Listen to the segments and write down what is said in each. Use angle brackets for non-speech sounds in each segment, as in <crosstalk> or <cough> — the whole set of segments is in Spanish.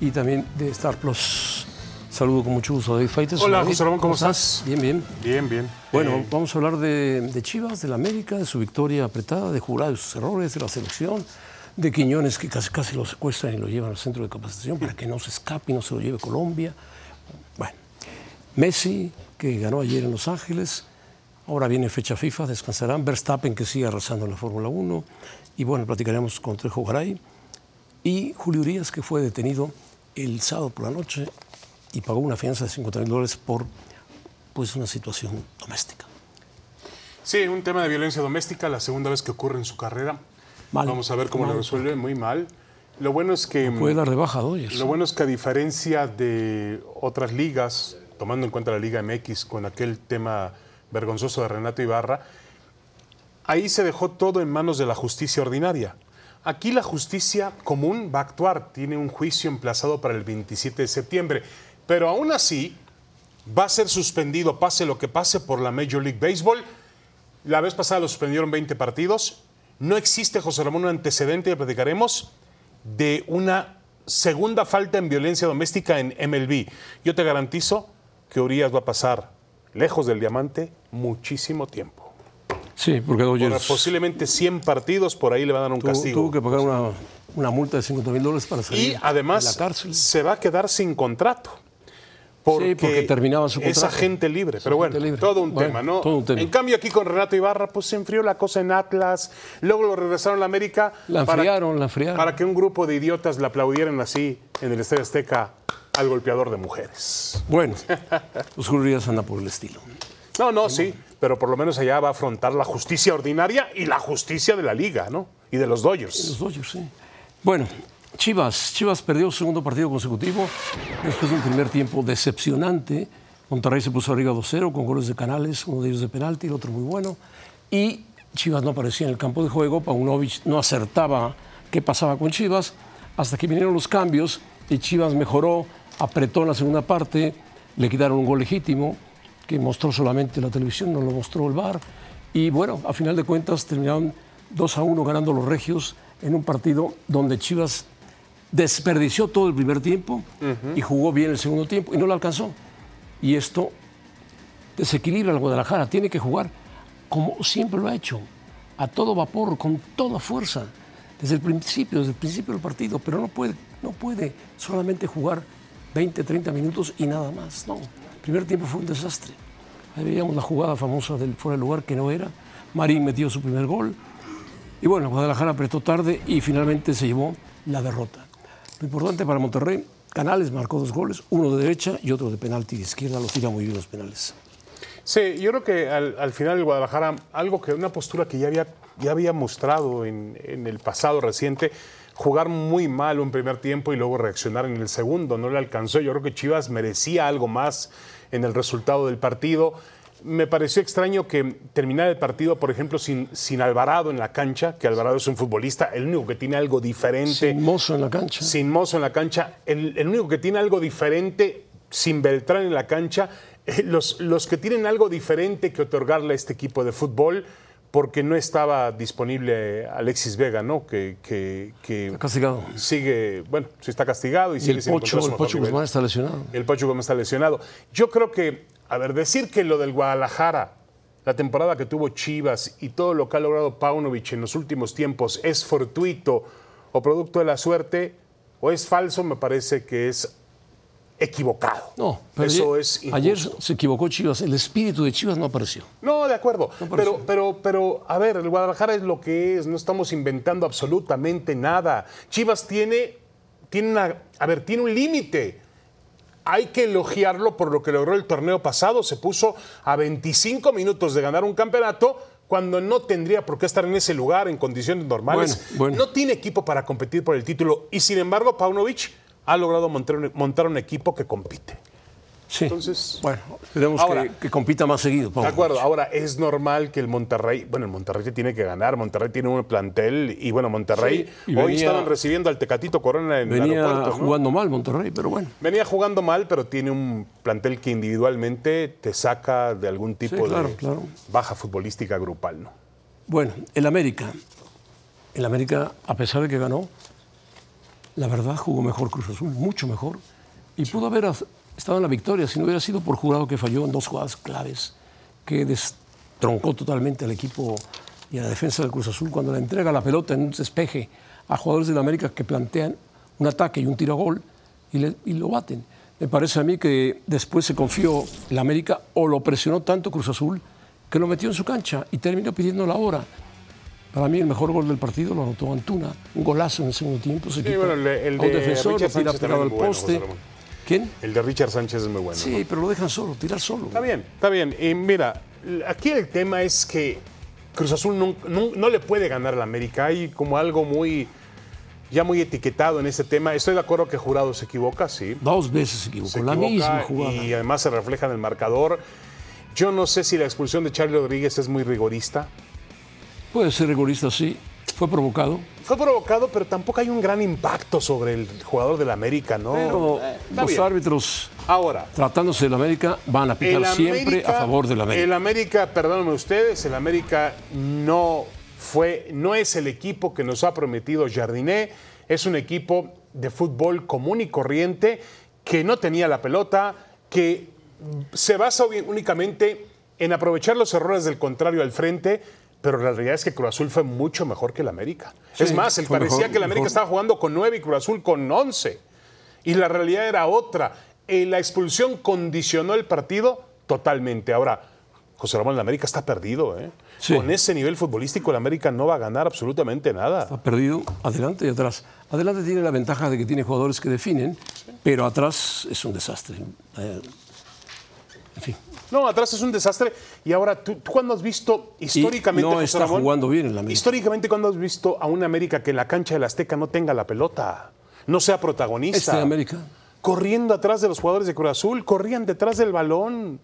y también de Star Plus. Saludo con mucho gusto a David Faites. Hola, José Ramón, ¿cómo estás? Bien, bien. Bien, bien. Bueno, Eh, vamos a hablar de, de Chivas, de la América, de su victoria apretada, de Jurado y sus errores, de la selección, de Quiñones que casi, casi lo secuestran y lo llevan al centro de capacitación para que no se escape y no se lo lleve Colombia. Bueno, Messi, que ganó ayer en Los Ángeles, ahora viene fecha FIFA, descansarán. Verstappen, que sigue arrasando en la Fórmula 1. Y bueno, platicaremos con Trejo Garay. Y Julio Urias, que fue detenido el sábado por la noche y pagó una fianza de 50 mil dólares por pues, una situación doméstica. sí, un tema de violencia doméstica, la segunda vez que ocurre en su carrera. Mal. Vamos a ver cómo lo resuelve, muy mal. Lo bueno es que Puede dar de baja a Dodgers. lo bueno es que a diferencia de otras ligas, tomando en cuenta la Liga MX con aquel tema vergonzoso de Renato Ibarra, ahí se dejó todo en manos de la justicia ordinaria. Aquí la justicia común va a actuar, tiene un juicio emplazado para el 27 de septiembre, pero aún así va a ser suspendido, pase lo que pase, por la Major League Baseball. La vez pasada lo suspendieron 20 partidos. No existe, José Ramón, un antecedente, ya platicaremos, de una segunda falta en violencia doméstica en MLB. Yo te garantizo que Urias va a pasar lejos del diamante muchísimo tiempo. Sí, porque Por Dodgers posiblemente 100 partidos, por ahí le van a dar un tuvo, castigo. tuvo que pagar una, una multa de 50 mil dólares para salir Y además de la cárcel. se va a quedar sin contrato. Porque, porque terminaba su contrato. agente libre, Es pero bueno, libre. todo un Bueno, tema, ¿no? todo un tema. En cambio aquí con Renato Ibarra, pues se enfrió la cosa en Atlas, luego lo regresaron a la América. La enfriaron, la enfriaron. Para que un grupo de idiotas le aplaudieran así en el Estadio Azteca al golpeador de mujeres. Bueno, <laughs> Urias anda por el estilo. No, no, sí, pero por lo menos allá va a afrontar la justicia ordinaria y la justicia de la liga, ¿no? Y de los Dodgers. Los Dodgers, sí. Bueno, Chivas. Chivas perdió su segundo partido consecutivo después de un primer tiempo decepcionante. Monterrey se puso arriba 2-0 con goles de Canales, uno de ellos de penalti, el otro muy bueno. Y Chivas no aparecía en el campo de juego. Paunovic no acertaba qué pasaba con Chivas hasta que vinieron los cambios y Chivas mejoró, apretó en la segunda parte, le quitaron un gol legítimo que mostró solamente la televisión, no lo mostró el VAR. Y bueno, a final de cuentas terminaron 2 a 1 ganando los Regios en un partido donde Chivas desperdició todo el primer tiempo y jugó bien el segundo tiempo y no lo alcanzó. Y esto desequilibra al Guadalajara. Tiene que jugar como siempre lo ha hecho, a todo vapor, con toda fuerza, desde el principio, desde el principio del partido, pero no puede, no puede solamente jugar 20, 30 minutos y nada más. No, primer tiempo fue un desastre. Ahí veíamos la jugada famosa del fuera de lugar que no era. Marín metió su primer gol. Y bueno, Guadalajara apretó tarde y finalmente se llevó la derrota. Lo importante para Monterrey, Canales marcó dos goles, uno de derecha y otro de penalti de izquierda, lo tira muy bien los penales. Sí, yo creo que al, al final el Guadalajara, algo que una postura que ya había, ya había mostrado en, en el pasado reciente, jugar muy mal un primer tiempo y luego reaccionar en el segundo, no le alcanzó. Yo creo que Chivas merecía algo más en el resultado del partido. Me pareció extraño que terminara el partido, por ejemplo, sin, sin Alvarado en la cancha, que Alvarado es un futbolista, el único que tiene algo diferente Sin mozo en la cancha. sin Mozo en la cancha. El, el único que tiene algo diferente sin Beltrán en la cancha. eh, los, los que tienen algo diferente que otorgarle a este equipo de fútbol, porque no estaba disponible Alexis Vega, ¿no? Que, que- que Está castigado. sigue, bueno, sí está castigado y, Y sigue el sin Pocho, el Pocho. Guzmán está lesionado. El Pocho Gómez está lesionado. Yo creo que, a ver, decir que lo del Guadalajara, la temporada que tuvo Chivas y todo lo que ha logrado Paunovic en los últimos tiempos es fortuito o producto de la suerte o es falso, me parece que es equivocado. No, pero Eso ayer, es ayer se equivocó Chivas. El espíritu de Chivas no apareció. No, de acuerdo. pero, pero, pero, a ver, el Guadalajara es lo que es, no estamos inventando absolutamente nada. Chivas tiene tiene una, a ver, tiene un límite. Hay que elogiarlo por lo que logró el torneo pasado. Se puso a 25 minutos de ganar un campeonato cuando no tendría por qué estar en ese lugar en condiciones normales. Bueno, bueno. No tiene equipo para competir por el título y sin embargo Paunovic ha logrado montar un, montar un equipo que compite. Sí. Entonces- bueno, esperemos Ahora- que, que compita más seguido. De acuerdo, ahora es normal que el Monterrey, bueno, el Monterrey te tiene que ganar, Monterrey tiene un plantel y bueno, Monterrey Sí, y hoy venía- estaban recibiendo al Tecatito Corona en el Venía aeropuerto. ¿no? jugando mal Monterrey, pero bueno. Venía jugando mal, pero tiene un plantel que individualmente te saca de algún tipo Sí, claro, de claro. baja futbolística grupal, ¿no? Bueno, el América. El América, a pesar de que ganó, la verdad jugó mejor Cruz Azul, mucho mejor. Y pudo haber estado en la victoria si no hubiera sido por jurado que falló en dos jugadas claves, que destroncó totalmente al equipo y a la defensa del Cruz Azul cuando le entrega la pelota en un despeje a jugadores del América que plantean un ataque y un tiro a gol y, lo baten. Me parece a mí que después se confió el América o lo presionó tanto Cruz Azul que lo metió en su cancha y terminó pidiendo la hora. Para mí el mejor gol del partido lo anotó Antuna, un golazo en el segundo tiempo. Se quita bueno, el de- a un de defensor, Richard lo tira Sánchez pegado al también es bueno, poste. ¿Quién? El de Richard Sánchez es muy bueno. Sí, ¿no? pero lo dejan solo, tirar solo. Está bien, está bien. Y mira, aquí el tema es que Cruz Azul no, no- no le puede ganar al América. Hay como algo muy, ya muy etiquetado en este tema. Estoy de acuerdo que Jurado se equivoca, sí. Dos veces se equivocó, se la equivoca misma jugada. y además se refleja en el marcador. Yo no sé si la expulsión de Charlie Rodríguez es muy rigorista. Puede ser rigorista, sí. Fue provocado. Fue provocado, pero tampoco hay un gran impacto sobre el jugador del América, ¿no? Pero Eh, los bien. árbitros, Ahora, tratándose del América, van a pitar siempre América- a favor del América. El América, perdónenme ustedes, el América no fue, no es el equipo que nos ha prometido Jardiné, es un equipo de fútbol común y corriente que no tenía la pelota, que se basa únicamente en aprovechar los errores del contrario al frente, pero la realidad es que Cruz Azul fue mucho mejor que el América. Sí, es más, él parecía mejor, que el América mejor. estaba jugando con 9 y Cruz Azul con 11. Y la realidad era otra. Eh, la expulsión condicionó el partido totalmente. Ahora, José Ramón, el América está perdido. ¿eh? Sí. Con ese nivel futbolístico, el América no va a ganar absolutamente nada. Ha perdido adelante y atrás. Adelante tiene la ventaja de que tiene jugadores que definen, pero atrás es un desastre. Eh, En fin. No, atrás es un desastre. Y ahora, ¿tú, tú cuándo has visto históricamente, no José está Ramón, jugando bien el América. Históricamente, ¿cuándo has visto a un América que en la cancha del Azteca no tenga la pelota? No sea protagonista. Este América. corriendo atrás de los jugadores de Cruz Azul, corrían detrás del balón.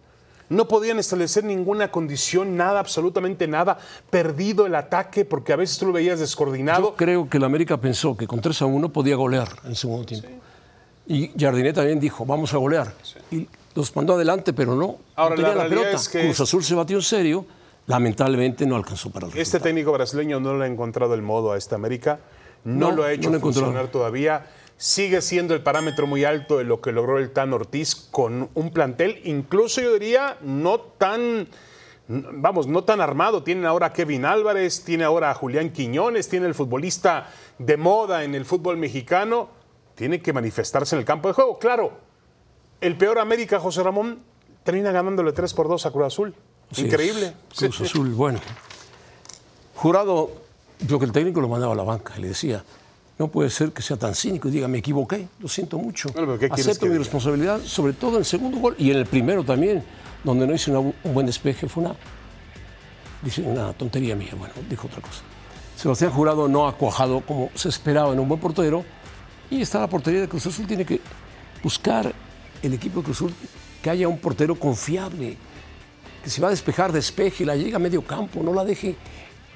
No podían establecer ninguna condición, nada, absolutamente nada. Perdido el ataque porque a veces tú lo veías descoordinado. Yo creo que el América pensó que con 3 a 1 podía golear en segundo tiempo. Y Jardinet también dijo, vamos a golear. Y los mandó adelante, pero no. Ahora, no tenía la la, pelota. es que Cruz Azul se batió en serio. Lamentablemente no alcanzó para el Este resultado. técnico brasileño no le ha encontrado el modo a esta América. No, No, lo ha hecho no funcionar todavía. Sigue siendo el parámetro muy alto de lo que logró el Tan Ortiz con un plantel, incluso yo diría, no tan, vamos, no tan armado. Tienen ahora a Kevin Álvarez, tiene ahora a Julián Quiñones, tiene el futbolista de moda en el fútbol mexicano. Tiene que manifestarse en el campo de juego. Claro, el peor América, José Ramón, termina ganándole 3 por 2 a Cruz Azul. Increíble. Cruz. Azul, bueno. Jurado, yo que el técnico lo mandaba a la banca y le decía, no puede ser que sea tan cínico y diga, me equivoqué, lo siento mucho. Bueno, pero ¿qué quieres Acepto mi diga? responsabilidad, sobre todo en el segundo gol y en el primero también, donde no hice una- un buen despeje, fue una, dice, una tontería mía, bueno, dijo otra cosa. Sebastián Jurado no ha cuajado como se esperaba en un buen portero y está la portería de Cruz Azul, tiene que buscar el equipo de Cruz Azul que haya un portero confiable, que si va a despejar, despeje, la llega a medio campo, no la deje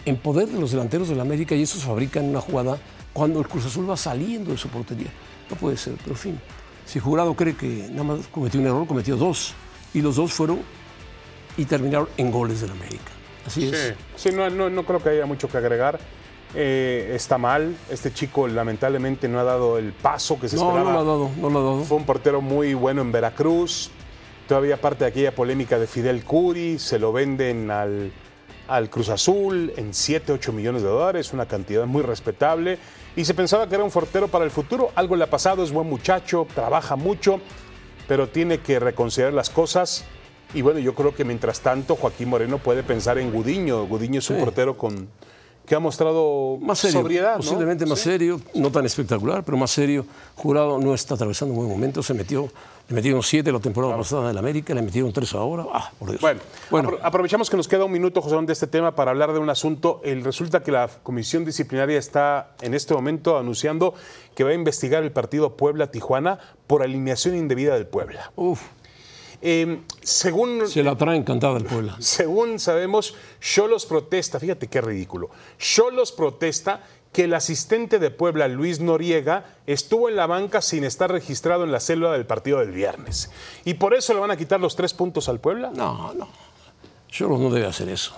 en poder de los delanteros del América y esos fabrican una jugada cuando el Cruz Azul va saliendo de su portería. No puede ser, pero en fin. Si Jurado cree que nada más cometió un error, cometió dos. Y los dos fueron y terminaron en goles del América. Así es. Sí, no, no, no creo que haya mucho que agregar. Eh, está mal. Este chico lamentablemente no ha dado el paso que se No, esperaba. no lo ha dado, no lo ha dado. Fue un portero muy bueno en Veracruz. Todavía parte de aquella polémica de Fidel Curi. Se lo venden al, al Cruz Azul en 7, 8 millones de dólares, una cantidad muy respetable. Y se pensaba que era un portero para el futuro. Algo le ha pasado, es buen muchacho, trabaja mucho, pero tiene que reconsiderar las cosas. Y bueno, yo creo que mientras tanto Joaquín Moreno puede pensar en Gudiño. Gudiño es un Sí. portero con, que ha mostrado Más serio, sobriedad. ¿no? posiblemente más serio, no tan espectacular, pero más serio. Jurado no está atravesando un buen momento, se metió, le metieron siete la temporada pasada en América, le metieron tres ahora. Ah, por Dios. Bueno, bueno apro- aprovechamos que nos queda un minuto, José, de este tema para hablar de un asunto. El, resulta que la Comisión Disciplinaria está en este momento anunciando que va a investigar el partido Puebla-Tijuana por alineación indebida del Puebla. uf, Eh, según se la trae encantada el Puebla. Según sabemos, Cholos protesta, fíjate qué ridículo. Cholos protesta que el asistente de Puebla, Luis Noriega, estuvo en la banca sin estar registrado en la célula del partido del viernes. Y por eso le van a quitar los tres puntos al Puebla. No, no. Cholos no debe hacer eso.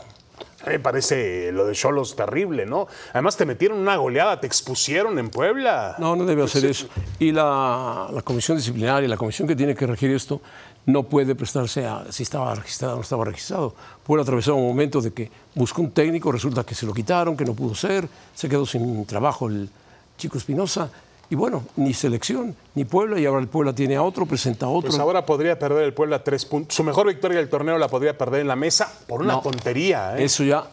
Me parece lo de Cholos terrible, ¿no? Además te metieron una goleada, te expusieron en Puebla. No, no debe hacer eso. Y la, la comisión disciplinaria, la comisión que tiene que regir esto, no puede prestarse a si estaba registrado o no estaba registrado. Puede atravesar un momento de que buscó un técnico, resulta que se lo quitaron, que no pudo ser, se quedó sin trabajo el chico Espinosa. Y bueno, ni selección, ni Puebla, y ahora el Puebla tiene a otro, presenta a otro. Pues ahora podría perder el Puebla tres puntos. Su mejor victoria del torneo la podría perder en la mesa por una No. tontería. ¿eh? Eso ya,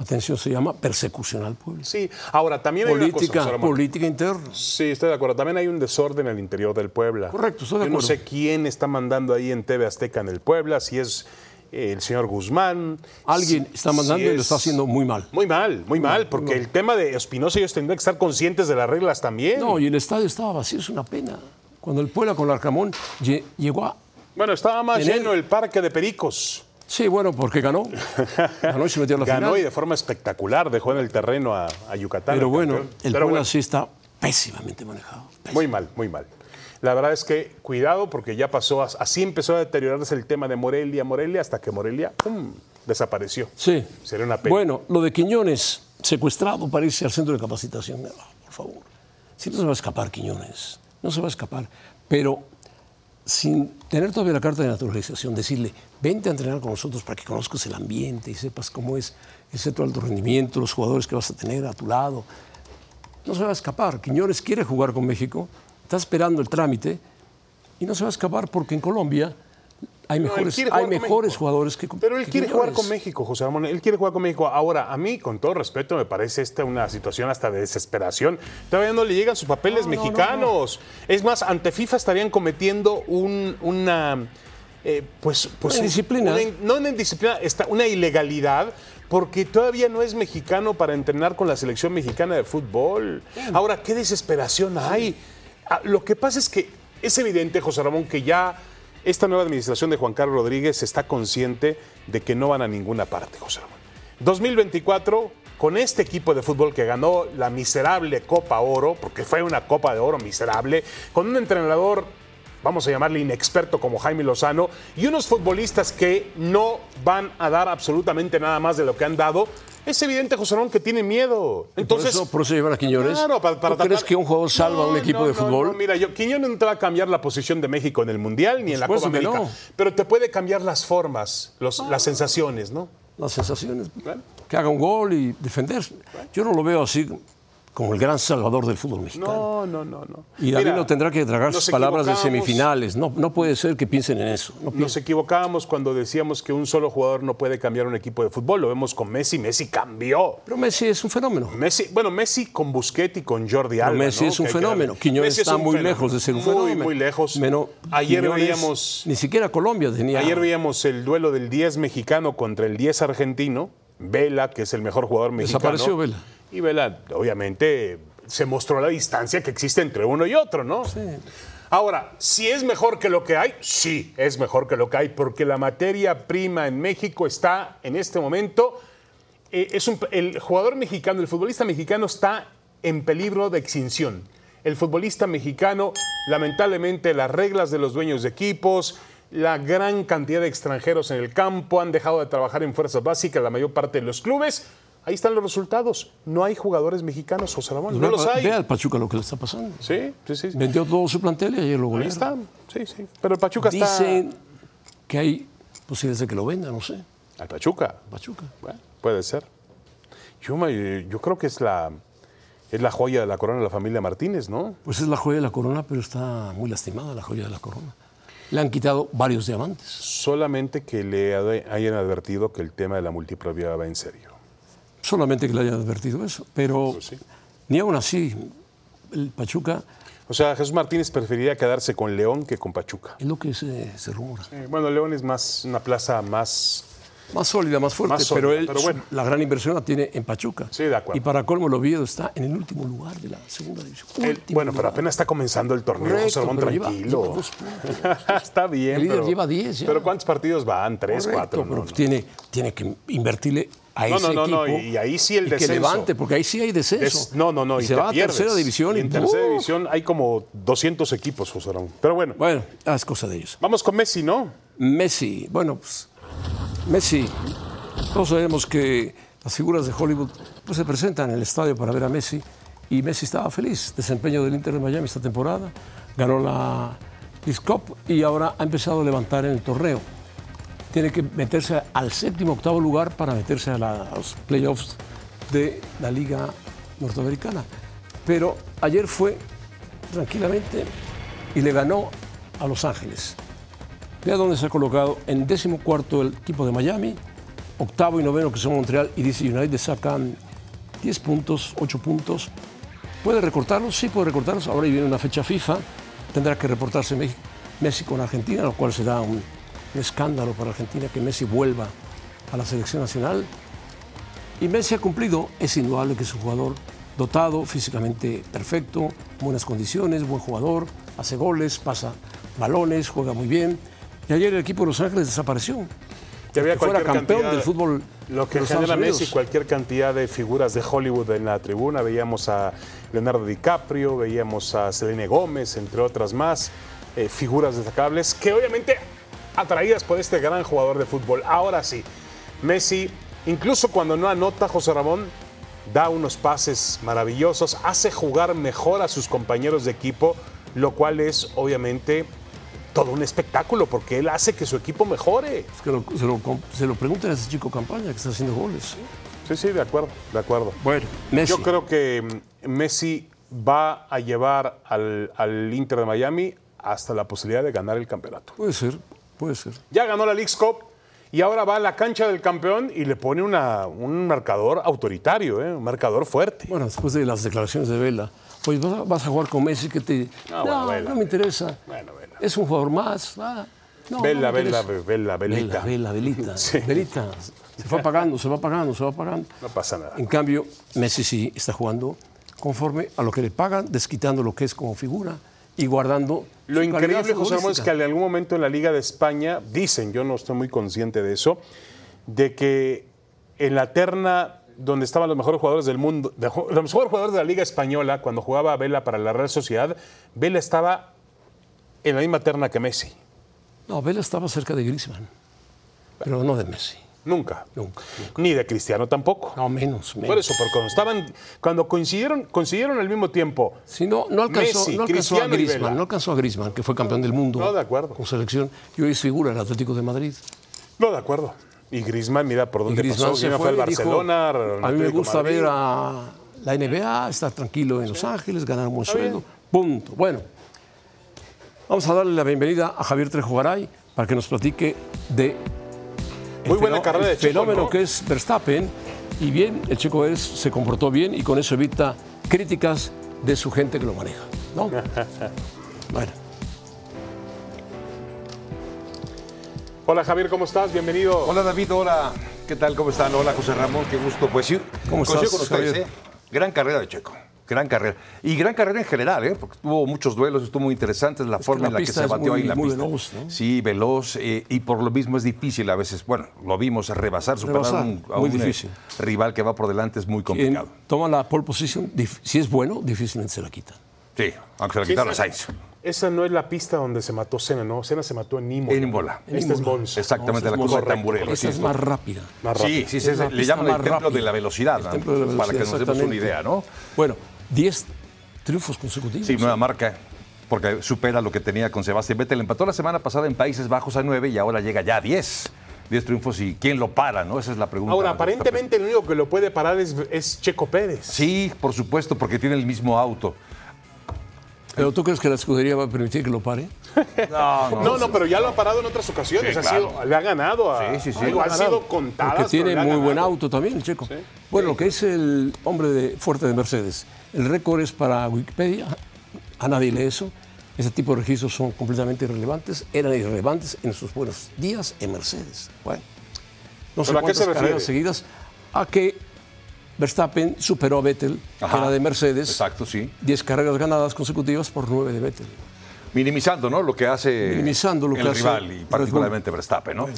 atención, se llama persecución al pueblo. Sí, ahora también hay una cosa, Política, interna. Sí, estoy de acuerdo. También hay un desorden al interior del Puebla. Correcto, estoy de Yo no sé quién está mandando ahí en TV Azteca en el Puebla, si es el señor Guzmán. Alguien está mandando si y lo es- está haciendo muy mal. Muy mal, muy mal, porque el tema de Espinosa ellos tendrían que estar conscientes de las reglas también. No, y el estadio estaba vacío, es una pena. Cuando el Puebla con el Arcamón lle- llegó a... Bueno, estaba más Tener- lleno el parque de Pericos. Sí, bueno, porque ganó. Ganó y se metió a la Ganó final. y de forma espectacular dejó en el terreno a, a Yucatán. Pero bueno, campeón. el Pero bueno, sí está pésimamente manejado. Pésimo. Muy mal, muy mal. La verdad es que cuidado porque ya pasó, as- así empezó a deteriorarse el tema de Morelia, Morelia, hasta que Morelia ¡pum! desapareció. Sí. Sería una pena. Bueno, lo de Quiñones, secuestrado para irse al centro de capacitación. Por favor. Si no se va a escapar Quiñones, no se va a escapar. Pero sin tener todavía la carta de naturalización, decirle, vente a entrenar con nosotros para que conozcas el ambiente y sepas cómo es el centro de alto rendimiento, los jugadores que vas a tener a tu lado. No se va a escapar. Quiñones quiere jugar con México, está esperando el trámite y no se va a escapar porque en Colombia hay mejores, hay jugadores que Pero él que quiere jugar con México, José Ramón. Él quiere jugar con México. Ahora, a mí, con todo respeto, me parece esta una situación hasta de desesperación. Todavía no le llegan sus papeles No, no, no, mexicanos. Es más, ante FIFA estarían cometiendo un- una. eh, pues, pues Una un- indisciplina. una no una indisciplina, está una ilegalidad. Porque todavía no es mexicano para entrenar con la selección mexicana de fútbol. Ahora, qué desesperación hay. Ah, Lo que pasa es que es evidente, José Ramón, que ya esta nueva administración de Juan Carlos Rodríguez está consciente de que no van a ninguna parte, José Ramón. 2024, con este equipo de fútbol que ganó la miserable Copa Oro, porque fue una Copa de Oro miserable, con un entrenador, vamos a llamarle inexperto como Jaime Lozano, y unos futbolistas que no van a dar absolutamente nada más de lo que han dado, es evidente, José Ramón, que tienen miedo. Entonces, por, eso, por eso llevan a Quiñones. Claro, para, para ¿Tú crees que un jugador salva a un equipo no, de no, fútbol? no, mira, yo, Quiñones no te va a cambiar la posición de México en el Mundial ni en la Copa América. no. Pero te puede cambiar las formas, los- las sensaciones, ¿no? Las sensaciones. Que haga un gol y defender. Yo no lo veo así como el gran salvador del fútbol mexicano. No, no, no, no. Y David Mira, no tendrá que tragar sus palabras de semifinales. No, no puede ser que piensen en eso. No Nos equivocábamos cuando decíamos que un solo jugador no puede cambiar un equipo de fútbol. Lo vemos con Messi. Messi cambió. Pero Messi es un fenómeno. Messi, bueno, Messi con Busquets y con Jordi Pero Alba. Messi ¿no? es un Que- fenómeno. Quiñones Messi es está muy fenómeno. lejos de ser un muy, fenómeno. Muy lejos. Meno- Ayer Quiñones, veíamos Ni siquiera Colombia tenía. Ayer veíamos el duelo del 10 mexicano contra el 10 argentino. Vela, que es el mejor jugador mexicano. Desapareció Vela. Y Vela, obviamente, se mostró la distancia que existe entre uno y otro, ¿no? Sí. Ahora, si es mejor que lo que hay, sí, es mejor que lo que hay, porque la materia prima en México está en este momento. eh, es un- el jugador mexicano, el futbolista mexicano está en peligro de extinción. El futbolista mexicano, lamentablemente, las reglas de los dueños de equipos, la gran cantidad de extranjeros en el campo han dejado de trabajar en fuerzas básicas, la mayor parte de los clubes. Ahí están los resultados. No hay jugadores mexicanos, José Ramón. No Ve- los hay. Ve al Pachuca lo que le está pasando. Sí, sí, sí. Vendió todo su plantel y ayer lo Ahí golearon. está. Sí, sí. Pero el Pachuca está. Dicen que hay posibilidades de que lo venda, no sé. Al Pachuca. Pachuca. Bueno, puede ser. Yo, me- yo creo que es la, es la joya de la corona de la familia Martínez, ¿no? Pues es la joya de la corona, pero está muy lastimada la joya de la corona. Le han quitado varios diamantes. Solamente que le hayan advertido que el tema de la multipropiedad va en serio. Solamente que le hayan advertido eso. Pero Pues sí. ni aún así, el Pachuca O sea, Jesús Martínez preferiría quedarse con León que con Pachuca. es lo que se, se rumora. Eh, bueno, León es más una plaza más. Más sólida, más fuerte, Más sólida, pero él pero bueno. la gran inversión la tiene en Pachuca. Sí, de acuerdo. Y para colmo, el Oviedo está en el último lugar de la segunda división. el- bueno, pero apenas está comenzando el torneo, Correcto, José lleva- tranquilo. lleva dos puntos. <laughs> está bien. El líder pero- lleva 10 ya. Pero ¿cuántos partidos van? ¿Tres, Correcto, cuatro? pero No, no. Tiene, tiene que invertirle a No, ese no, no, no, equipo. y- y ahí sí el y que descenso. levante, porque ahí sí hay descenso. Es- no, no, no. Y Y se va a tercera división. Y Y, en tercera ¡uh! división hay como 200 equipos, José Ramón. Pero bueno, Bueno, es cosa de ellos. vamos con Messi, ¿no? Messi, bueno, pues Messi, todos sabemos que las figuras de Hollywood pues, se presentan en el estadio para ver a Messi y Messi estaba feliz. Desempeño del Inter de Miami esta temporada, ganó la Leagues Cup y ahora ha empezado a levantar en el torneo. Tiene que meterse al séptimo, octavo lugar para meterse a, a los playoffs de la Liga Norteamericana. Pero ayer fue tranquilamente y le ganó a Los Ángeles. Vea dónde se ha colocado en décimo cuarto el equipo de Miami, octavo y noveno que son Montreal y DC United sacan 10 puntos, 8 puntos. ¿Puede recortarlos? Sí, puede recortarlos. Ahora viene una fecha FIFA, tendrá que reportarse Me- Messi con Argentina, lo cual será un, un escándalo para Argentina que Messi vuelva a la selección nacional. Y Messi ha cumplido, es indudable que es un jugador dotado, físicamente perfecto, buenas condiciones, buen jugador, hace goles, pasa balones, juega muy bien. Y ayer el equipo de Los Ángeles desapareció. Que había Que fuera campeón cantidad- del fútbol Lo de que los genera Messi, cualquier cantidad de figuras de Hollywood en la tribuna. Veíamos a Leonardo DiCaprio, veíamos a Selene Gómez, entre otras más, eh, figuras destacables que obviamente atraídas por este gran jugador de fútbol. Ahora sí, Messi, incluso cuando no anota José Ramón, da unos pases maravillosos, hace jugar mejor a sus compañeros de equipo, lo cual es obviamente todo un espectáculo porque él hace que su equipo mejore. Es que lo- se, lo, se lo pregunten a ese chico campaña que está haciendo goles. Sí, sí, de acuerdo, de acuerdo. Bueno, Messi. Yo creo que mm, Messi va a llevar al, al Inter de Miami hasta la posibilidad de ganar el campeonato. Puede ser, puede ser. Ya ganó la League's Cup y ahora va a la cancha del campeón y le pone una- un marcador autoritario, ¿eh? un marcador fuerte. Bueno, después de las declaraciones de Vela, pues vas a, jugar con Messi que te... No, bueno, Vela, no me interesa. Bueno, Vela. Es un jugador más. ah, no, Vela, no Vela. Vela, Velita. Vela, Vela, Velita. <laughs> Sí. Velita. Se va pagando, se va pagando, se va pagando. No pasa nada. En cambio, Messi sí está jugando conforme a lo que le pagan, desquitando lo que es como figura y guardando. Lo increíble, José Ramón, es que en algún momento en la Liga de España, dicen, yo no estoy muy consciente de eso, de que en la terna donde estaban los mejores jugadores del mundo, de- los mejores jugadores de la Liga Española, cuando jugaba Vela para la Real Sociedad, Vela estaba en la misma terna que Messi. No, Vela estaba cerca de Griezmann, pero no de Messi. Nunca. Nunca. Ni de Cristiano tampoco. No, menos, menos. Por eso, porque cuando estaban, cuando coincidieron, coincidieron al mismo tiempo. Si no, no alcanzó, Messi, no alcanzó a Griezmann, no alcanzó a Griezmann, que fue campeón del mundo No, de acuerdo. con selección, y hoy es figura del Atlético de Madrid. No, de acuerdo. Y Griezmann, mira por dónde pasó. se fue, fue al dijo, Barcelona. a mí me gusta Madrid". ver a la NBA, estar tranquilo en Los Ángeles, ganar un buen sueldo, punto. Bueno, vamos a darle la bienvenida a Javier Trejo Garay para que nos platique de el Muy buena fenó- carrera de el Checo, fenómeno ¿no? que es Verstappen. Y bien, el chico es, se comportó bien y con eso evita críticas de su gente que lo maneja. ¿no? <laughs> bueno, Hola Javier, ¿cómo estás? Bienvenido. Hola David, hola. ¿Qué tal? ¿Cómo están? Hola José Ramón, qué gusto. Pues sí, ¿Cómo estás, con ustedes, Javier? ¿eh? Gran carrera de Checo, gran carrera. Y gran carrera en general, ¿eh? Porque tuvo muchos duelos, estuvo muy interesante la forma la en la que se batió muy- ahí la muy pista. veloz, ¿no? Sí, veloz, eh, y por lo mismo es difícil a veces. Bueno, lo vimos rebasar, superar Rebasar, a un, a muy un, eh, difícil. rival que va por delante es muy quien complicado. toma la pole position, si es bueno, difícilmente se la quita. Sí, aunque se la quitaron a Sainz. Esa no es la pista donde se mató Senna, ¿no? Senna se mató en Imola. En Imola. Esta es Monza. Exactamente, No, la es más- de Tamburello. Esa sí, es más rápida. Más Sí, rápido. sí, sí, Es la le llaman el templo de rápida. la velocidad, El ¿no? templo de la para que velocidad, nos demos una idea, ¿no? Bueno, 10 triunfos consecutivos. Sí, nueva marca, porque supera lo que tenía con Sebastián Vettel. Empató la semana pasada en Países Bajos a 9 y ahora llega ya a 10. 10 triunfos y ¿quién lo para? no? Esa es la pregunta. Ahora, aparentemente el único que lo puede parar es, es Checo Pérez. Sí, por supuesto, porque tiene el mismo auto. ¿Pero tú crees que la escudería va a permitir que lo pare? No, no. No, no, pero ya lo ha parado en otras ocasiones. Sí, ha sido- le ha ganado a. Sí, sí, sí. digo, Ha sido contadas. Porque tiene muy buen auto también, el checo. Bueno, lo que es el hombre de, fuerte de Mercedes. El récord es para Wikipedia. A nadie lee eso. Ese tipo de registros son completamente irrelevantes. Eran irrelevantes en sus buenos días en Mercedes. Bueno, no sé ¿Pero a qué se cuántas carreras refiere? seguidas. A que Verstappen superó a Vettel, que Ajá. era de Mercedes. Exacto, sí. 10 carreras ganadas consecutivas por 9 de Vettel. Minimizando, ¿no? Lo que hace Minimizando lo que el hace rival y particularmente Verstappen, ¿no?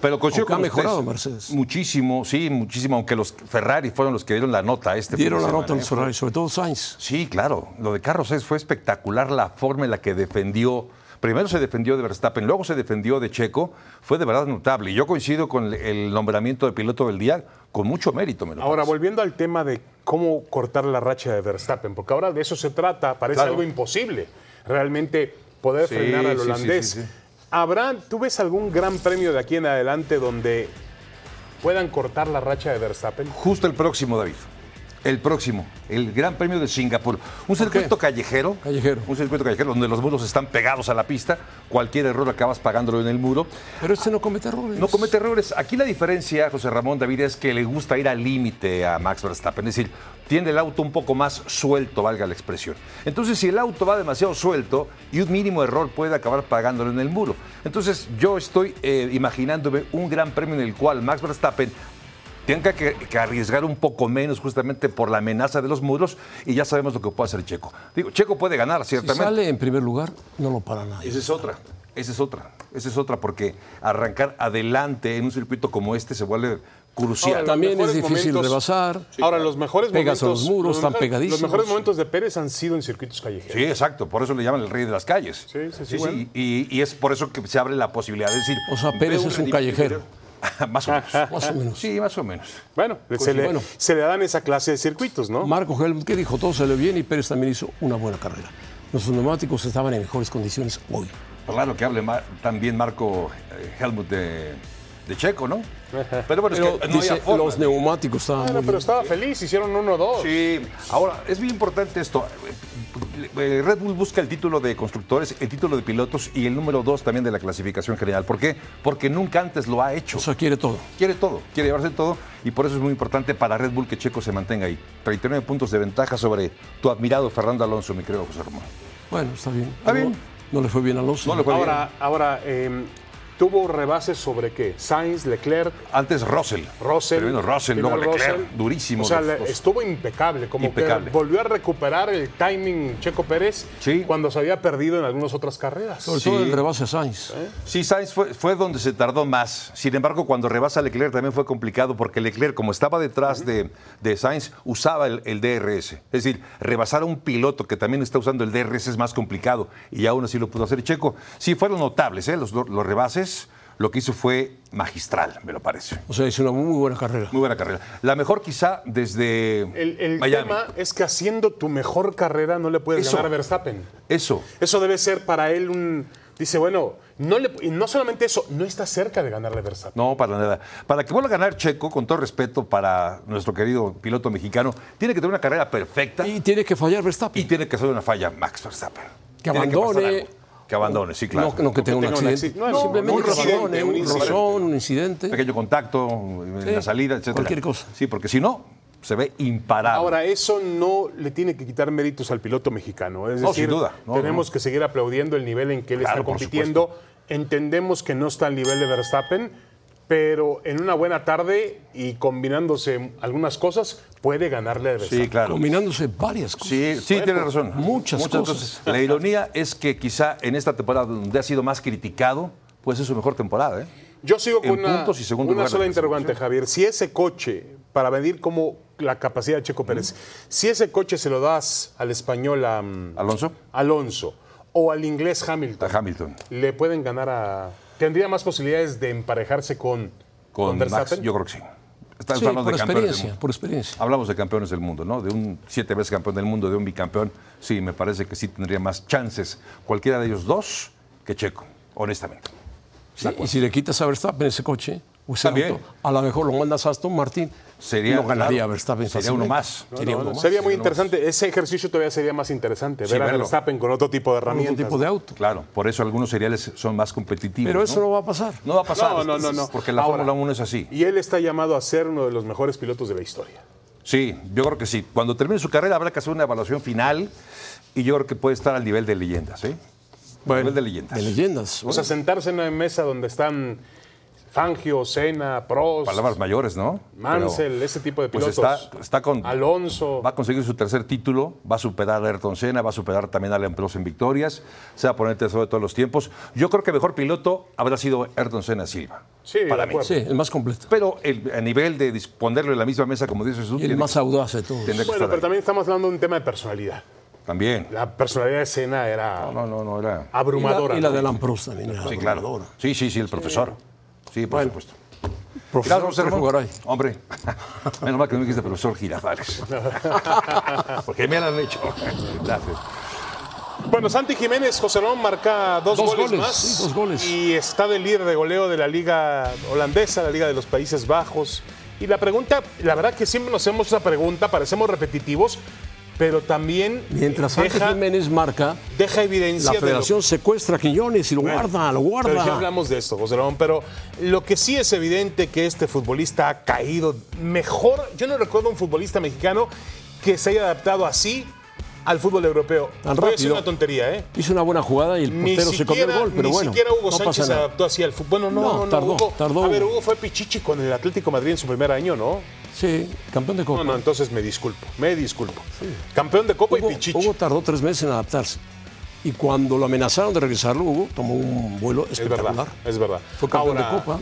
Pero coincido Aunque ha con mejorado Mercedes. Muchísimo, sí, muchísimo, aunque los Ferrari fueron los que dieron la nota a este Dieron la nota a ¿eh? los Ferrari, sobre todo Sainz. Sí, claro. Lo de Carlos Sainz fue espectacular la forma en la que defendió. Primero se defendió de Verstappen, luego se defendió de Checo. Fue de verdad notable. Y yo coincido con el- nombramiento de piloto del día con mucho mérito. Me lo Ahora, parece. volviendo al tema de cómo cortar la racha de Verstappen, porque ahora de eso se trata, parece Claro. algo imposible, realmente poder Sí, frenar al holandés. sí, sí. ¿Habrá, tú ves algún gran premio de aquí en adelante donde puedan cortar la racha de Verstappen? Justo el próximo, David. El próximo, el Gran Premio de Singapur. Un circuito callejero. Callejero. Un circuito callejero donde los muros están pegados a la pista. Cualquier error acabas pagándolo en el muro. Pero este no comete errores. No comete errores. Aquí la diferencia, José Ramón David, es que le gusta ir al límite a Max Verstappen. Es decir, tiene el auto un poco más suelto, valga la expresión. Entonces, si el auto va demasiado suelto y un mínimo error puede acabar pagándolo en el muro. Entonces, yo estoy eh, imaginándome un gran premio en el cual Max Verstappen tenga que, que arriesgar un poco menos justamente por la amenaza de los muros y ya sabemos lo que puede hacer Checo. Digo, Checo puede ganar, Si ciertamente. sale en primer lugar, no lo para nadie. Esa es otra, esa es otra, esa es otra, porque arrancar adelante en un circuito como este se vuelve crucial. Ahora, También es difícil momentos- rebasar. Ahora, los mejores Pegas a momentos. los muros, están mejores- pegadísimos. Los mejores momentos de Pérez han sido en circuitos callejeros. Sí, exacto, por eso le llaman el rey de las calles. Sí, sí, sí, bueno. y, y es por eso que se abre la posibilidad de decir. O sea, Pérez es un callejero. <laughs> más o menos. <laughs> Más o menos. Sí, más o menos. Bueno, se, le, bueno. se le dan esa clase de circuitos, ¿no? Marco Helmut, ¿qué dijo? Todo salió bien y Pérez también hizo una buena carrera. Nuestros neumáticos estaban en mejores condiciones hoy. Claro que hable también Marco eh, Helmut de, de Checo, ¿no? Pero bueno, Pero es que no dice, había forma. los neumáticos estaban Bueno, pero bien. estaba feliz, hicieron uno o dos. Sí, ahora es muy importante esto. Eh, Red Bull busca el título de constructores, el título de pilotos y el número dos también de la clasificación general. ¿Por qué? Porque nunca antes lo ha hecho. O sea, quiere todo. Quiere todo, quiere llevarse todo y por eso es muy importante para Red Bull que Checo se mantenga ahí. 39 puntos de ventaja sobre tu admirado Fernando Alonso, mi querido José Ramón. Bueno, está bien. Está No- bien. No, le fue bien a Alonso. No le fue Ahora, ahora em, tuvo rebases sobre qué? Sainz, Leclerc, Antes Russell. Russell. Primero Russell, primero luego Leclerc. Russell. Durísimo. O sea, los estuvo impecable, como Impecable. que volvió a recuperar el timing Checo Pérez Sí. cuando se había perdido en algunas otras carreras. Sobre Sí. todo el rebase a Sainz. Sí, Sainz fue, fue donde se tardó más. Sin embargo, cuando rebasa a Leclerc también fue complicado porque Leclerc, como estaba detrás de, de Sainz, usaba el, el DRS. Es decir, rebasar a un piloto que también está usando el DRS es más complicado y aún así lo pudo hacer Checo. Sí, fueron notables ¿eh? los, los rebases. Lo que hizo fue magistral, me lo parece. O sea, hizo una muy buena carrera. Muy buena carrera. La mejor quizá desde El, el Miami. tema es que haciendo tu mejor carrera no le puedes Eso. ganar a Verstappen. Eso. Eso debe ser para él un... Dice, bueno, no, le, y no solamente eso, no está cerca de ganarle a Verstappen. No, para nada. Para que vuelva a ganar Checo, con todo respeto para nuestro querido piloto mexicano, tiene que tener una carrera perfecta. Y tiene que fallar Verstappen. Y tiene que hacer una falla Max Verstappen. Que Tiene abandone. pasar algo. Que abandone, sí, claro. No, no que tenga un accidente. No, Simplemente un rozón, un incidente. Pequeño contacto en Sí, la salida, etc. cualquier cosa. Sí, porque si no, se ve imparable. Ahora, eso no le tiene que quitar méritos al piloto mexicano. Es No, decir, sin duda. No, tenemos no. que seguir aplaudiendo el nivel en que él Claro, está compitiendo. Entendemos que no está al nivel de Verstappen, pero en una buena tarde y combinándose algunas cosas, puede ganarle a Verstappen. sí, claro. Combinándose varias cosas. Sí, sí, tiene razón. muchas cosas. La ironía es que quizá en esta temporada donde ha sido más criticado, pues es su mejor temporada, ¿eh? Yo sigo con una, puntos y segundo una sola la interrogante, Javier. Si ese coche, para medir como la capacidad de Checo Pérez, si ese coche se lo das al español a, Alonso, Alonso o al inglés Hamilton, a Hamilton. le pueden ganar a... ¿Tendría más posibilidades de emparejarse con, Con, con Max, yo creo que sí. Estamos Sí, hablando por de campeones del experiencia, mundo. por experiencia. Hablamos de campeones del mundo, ¿no? De un siete veces campeón del mundo, de un bicampeón. Sí, me parece que sí tendría más chances cualquiera de ellos dos que Checo, honestamente. Sí, y si le quitas a Verstappen ese coche, Ese También. auto, a lo mejor lo mandas a Aston Martin Sería, lo ganaría claro, Verstappen sería uno más. Sería No, uno no, más. sería muy interesante. Ese ejercicio todavía sería más interesante. Sí, ver a. Verstappen con otro tipo de Con herramientas. otro tipo de auto. Claro, por eso algunos seriales son más competitivos. Pero eso no va a pasar. No va a pasar. No, no, no, no. Porque la Ahora, Fórmula 1 es así. Y él está llamado a ser uno de los mejores pilotos de la historia. Sí, yo creo que sí. Cuando termine su carrera habrá que hacer una evaluación final y yo creo que puede estar al nivel de leyendas, ¿eh? Bueno, nivel de leyendas. De leyendas. O sea, sentarse en una mesa donde están Fangio, Senna, Prost, Palabras mayores, ¿no? Mansell, Pero, ese tipo de pues pilotos. está, está con, Alonso. va a conseguir su tercer título, va a superar a Ayrton Senna, va a superar también a Alain Prost en victorias, se va a poner tercero de todos los tiempos. Yo creo que mejor piloto habrá sido Ayrton Senna Silva. Sí, para mí. Sí, el más completo. Pero el- a nivel de ponerlo en la misma mesa, como dice Jesús, Y el más que- audaz de todos. Bueno, pero ahí. también estamos hablando de un tema de personalidad. También. La personalidad de Senna era No, no, no, era. Y la, abrumadora. y la ¿no? de Prost también era Sí, claro. Sí, sí, sí, el profesor. Sí, por supuesto. Profesor, Gracias, ahí. Hombre, <laughs> menos mal que no me dijiste profesor Girafales. <laughs> Porque me lo han hecho. Gracias. Bueno, Santi Jiménez, José Ramón marca dos, Dos goles, goles, más. sí, dos goles. Y está de líder de goleo de la liga holandesa, la liga de los Países Bajos. Y la pregunta, la verdad que siempre nos hacemos esa pregunta, parecemos repetitivos, pero también Mientras deja, Jiménez marca, deja evidencia la de lo federación secuestra a Quiñones y lo guarda, lo Pero ya guarda. hablamos de esto, José Ramón, pero lo que sí es evidente que este futbolista ha caído mejor. Yo no recuerdo un futbolista mexicano que se haya adaptado así al fútbol europeo. Tan rápido. una tontería, ¿eh? Hizo una buena jugada y el Ni portero se comió el gol, pero ni bueno. siquiera Hugo no Sánchez se adaptó así al fútbol. Bueno, no, No, no, no. tardó, Hugo, tardó A ver, Hugo. Fue pichichi con el Atlético de Madrid en su primer año, ¿no? Sí, campeón de Copa. No, no, entonces me disculpo, me disculpo. Campeón de Copa Hugo, y pichichi. Hugo tardó tres meses en adaptarse. Y cuando lo amenazaron de regresarlo, Hugo tomó un vuelo Es espectacular. verdad, es verdad. Fue campeón Ahora, de Copa.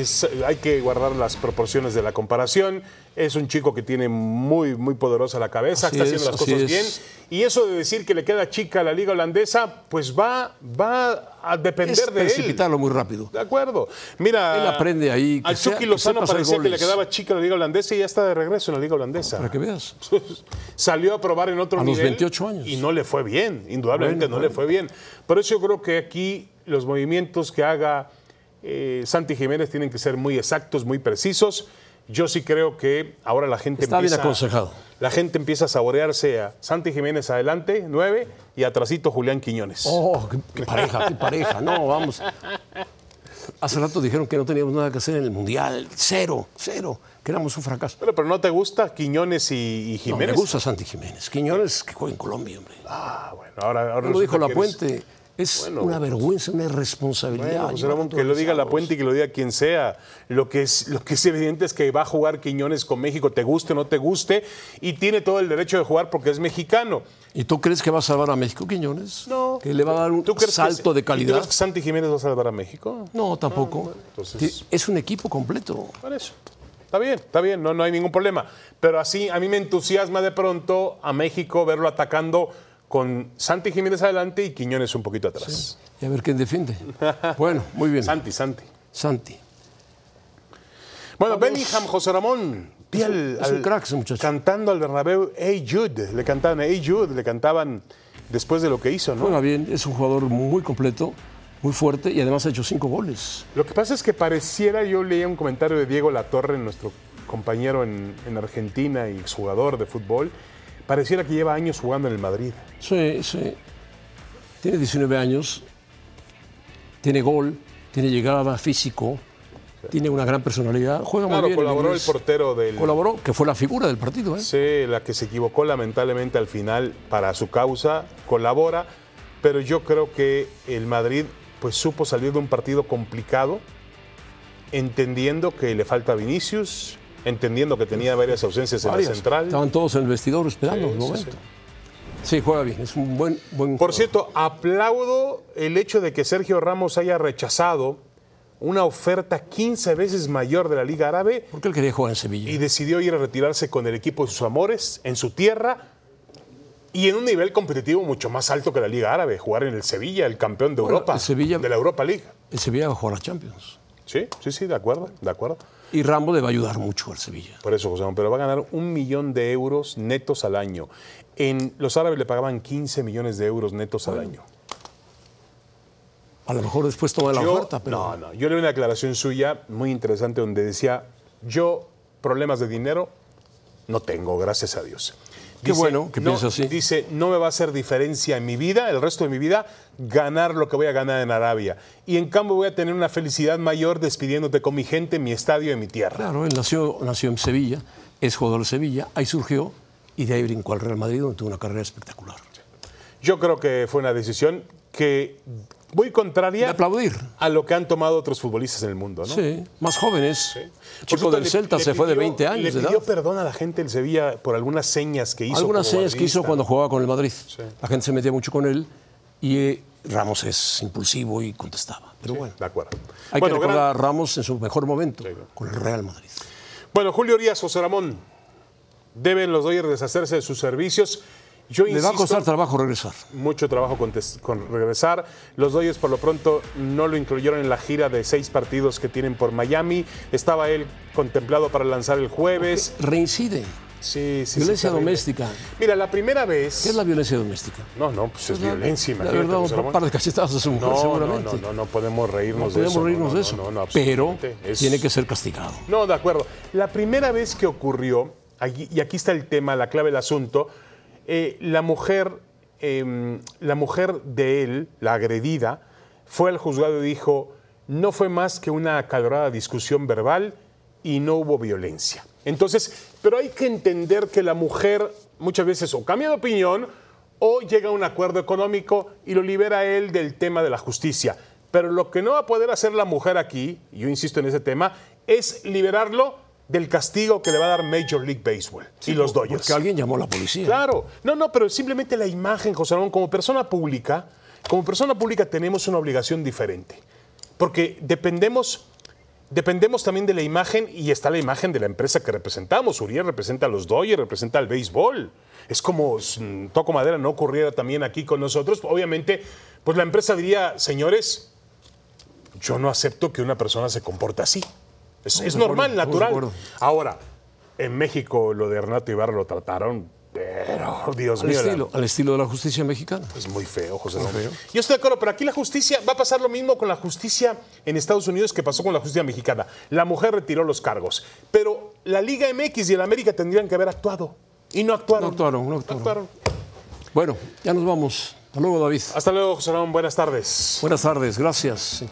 Es- hay que guardar las proporciones de la comparación. Es un chico que tiene muy, muy poderosa la cabeza, Así está haciendo es, las cosas es. bien. Y eso de decir que le queda chica a la liga holandesa, pues va, va a depender Es de él. precipitarlo muy rápido. De acuerdo. Mira, Él aprende ahí, que Al sea- Chucky que Lozano hacer parecía que le quedaba chica a la liga holandesa y ya está de regreso en la liga holandesa. Para que veas. <laughs> Salió a probar en otro A los nivel. 28 años. Y no le fue bien, indudablemente Bueno, no le fue bien. Por eso yo creo que aquí los movimientos que haga eh, Santi Jiménez tienen que ser muy exactos, muy precisos. Yo sí creo que ahora la gente Está bien empieza, aconsejado. La gente empieza a saborearse a Santi Jiménez adelante, 9, y atrasito Julián Quiñones. Oh, qué, qué pareja, qué pareja. No, vamos. Hace rato dijeron que no teníamos nada que hacer en el Mundial. Cero, cero. Que éramos un fracaso. Pero, pero ¿no te gusta Quiñones y, y No, Jiménez? me gusta Santi Jiménez. Quiñones que juega en Colombia, hombre. Ah, bueno, ahora, ahora Lo dijo La eres- Puente. Es Bueno. una vergüenza, una irresponsabilidad. Bueno, Ramón, tantos que lo diga La. Puente y que lo diga quien sea. Lo que, es, lo que es evidente es que va a jugar Quiñones con México, te guste o no te guste, y tiene todo el derecho de jugar porque es mexicano. ¿Y tú crees que va a salvar a México Quiñones? No. ¿Que le va a dar un ¿Tú crees salto que, de ¿y tú calidad? crees que Santi Jiménez va a salvar a México? No, tampoco. entonces- Es un equipo completo. Por eso. Está bien, está bien, no, no hay ningún problema. Pero así a mí me entusiasma de pronto a México verlo atacando con Santi Jiménez adelante y Quiñones un poquito atrás. Y a ver quién defiende. <laughs> Bueno, muy bien. Santi, Santi. Santi. Bueno, Bellingham, José Ramón. Es un- es un crack ese muchacho. Cantando al Bernabéu, Hey Jude. Le cantaban Hey Jude, le cantaban después de lo que hizo, ¿no? Juega bien, es un jugador muy completo, muy fuerte y además ha hecho cinco goles. Lo que pasa es que pareciera, yo leía un comentario de Diego Latorre, nuestro compañero en, en Argentina y exjugador de fútbol, pareciera que lleva años jugando en el Madrid. Sí, sí. Tiene 19 años, tiene gol, tiene llegada físico, tiene una gran personalidad, juega Claro, muy bien. colaboró el portero del... Colaboró, que fue la figura del partido. ¿eh? Sí, la que se equivocó lamentablemente al final para su causa, colabora, pero yo creo que el Madrid pues supo salir de un partido complicado, entendiendo que le falta Vinicius, entendiendo que tenía varias ausencias en la central. Estaban todos en el vestidor esperando Sí, el sí, momento. Sí, juega bien, es un buen, buen Por jugador. cierto, aplaudo el hecho de que Sergio Ramos haya rechazado una oferta 15 veces mayor de la Liga Árabe Porque él quería jugar en Sevilla. y decidió ir a retirarse con el equipo de sus amores en su tierra y en un nivel competitivo mucho más alto que la Liga Árabe, jugar en el Sevilla, el campeón de Bueno, Europa, el Sevilla- de la Europa League. El Sevilla va a jugar a Champions. Sí, sí, sí, de acuerdo, de acuerdo. Y Rambo le va a ayudar mucho al Sevilla. Por eso, José, pero va a ganar un millón de euros netos al año. En los árabes le pagaban 15 millones de euros netos al año. A lo mejor después toma la Yo- oferta, pero No, no. Yo leí una declaración suya muy interesante donde decía, yo problemas de dinero no tengo, gracias a Dios. Qué bueno que no, piensa así. Dice, no me va a hacer diferencia en mi vida, el resto de mi vida, ganar lo que voy a ganar en Arabia. Y en cambio voy a tener una felicidad mayor despidiéndote con mi gente, en mi estadio, en mi tierra. claro, él nació, nació en Sevilla, es jugador de Sevilla, ahí surgió y de ahí brincó al Real Madrid donde tuvo una carrera espectacular. Yo creo que fue una decisión que muy contraria De aplaudir. a lo que han tomado otros futbolistas en el mundo, ¿no? Sí, más jóvenes. El chico del le- Celta le se fue de pidió- 20 años Le pidió edad. perdón a la gente del Sevilla por algunas señas que hizo. Algunas señas que hizo cuando jugaba con el Madrid. La gente se metía mucho con él y eh, Ramos es impulsivo y contestaba. Pero bueno, De acuerdo. hay bueno, que gran- recordar a Ramos en su mejor momento con el Real Madrid. bueno, Julio Urias, José Ramón, deben los Dodgers deshacerse de sus servicios. Yo Le va a costar trabajo regresar. mucho trabajo con, regresar. Los Dodgers por lo pronto no lo incluyeron en la gira de seis partidos que tienen por Miami. Estaba él contemplado para lanzar el jueves. Reincide. Sí, sí, sí, Violencia doméstica. Mira, la primera vez... ¿Qué es la violencia doméstica? No, no, pues es violencia, La verdad, un par de cachetadas a su mujer, No, no, seguramente. no, no, no podemos reírnos No de podemos eso. no, reírnos no, de no, eso. no, no, pero. Es- tiene que ser castigado. No, de acuerdo. La primera vez que ocurrió, y aquí está el tema, la clave del asunto, eh, la mujer, eh, la mujer de él, la agredida, fue al juzgado y dijo, no fue más que una acalorada discusión verbal y no hubo violencia. Entonces, pero hay que entender que la mujer muchas veces o cambia de opinión o llega a un acuerdo económico y lo libera él del tema de la justicia. Pero lo que no va a poder hacer la mujer aquí, yo insisto en ese tema, es liberarlo del castigo que le va a dar Major League Baseball y los Dodgers. Porque alguien llamó a la policía. Claro, no, no, pero simplemente la imagen, José Ramón, como persona pública, como persona pública tenemos una obligación diferente, porque dependemos, dependemos también de la imagen y está la imagen de la empresa que representamos. Uriel representa a los Dodgers, representa al béisbol. Es como Toco Madera no ocurriera también aquí con nosotros. Obviamente, pues la empresa diría, señores, yo no acepto que una persona se comporte así. Es, es normal, acuerdo, natural. Ahora, en México lo de Renato Ibarra lo trataron, pero <laughs> Dios Al mío, estilo, al estilo de la justicia mexicana. es muy feo, José Ramón. Yo estoy de acuerdo, pero aquí la justicia va a pasar lo mismo con la justicia en Estados Unidos que pasó con la justicia mexicana. La mujer retiró los cargos, pero la Liga MX y el América tendrían que haber actuado y no actuaron. No actuaron, no actuaron. Bueno, ya nos vamos. Hasta luego, David. Hasta luego, José Ramón. Buenas tardes. Buenas tardes, gracias. En.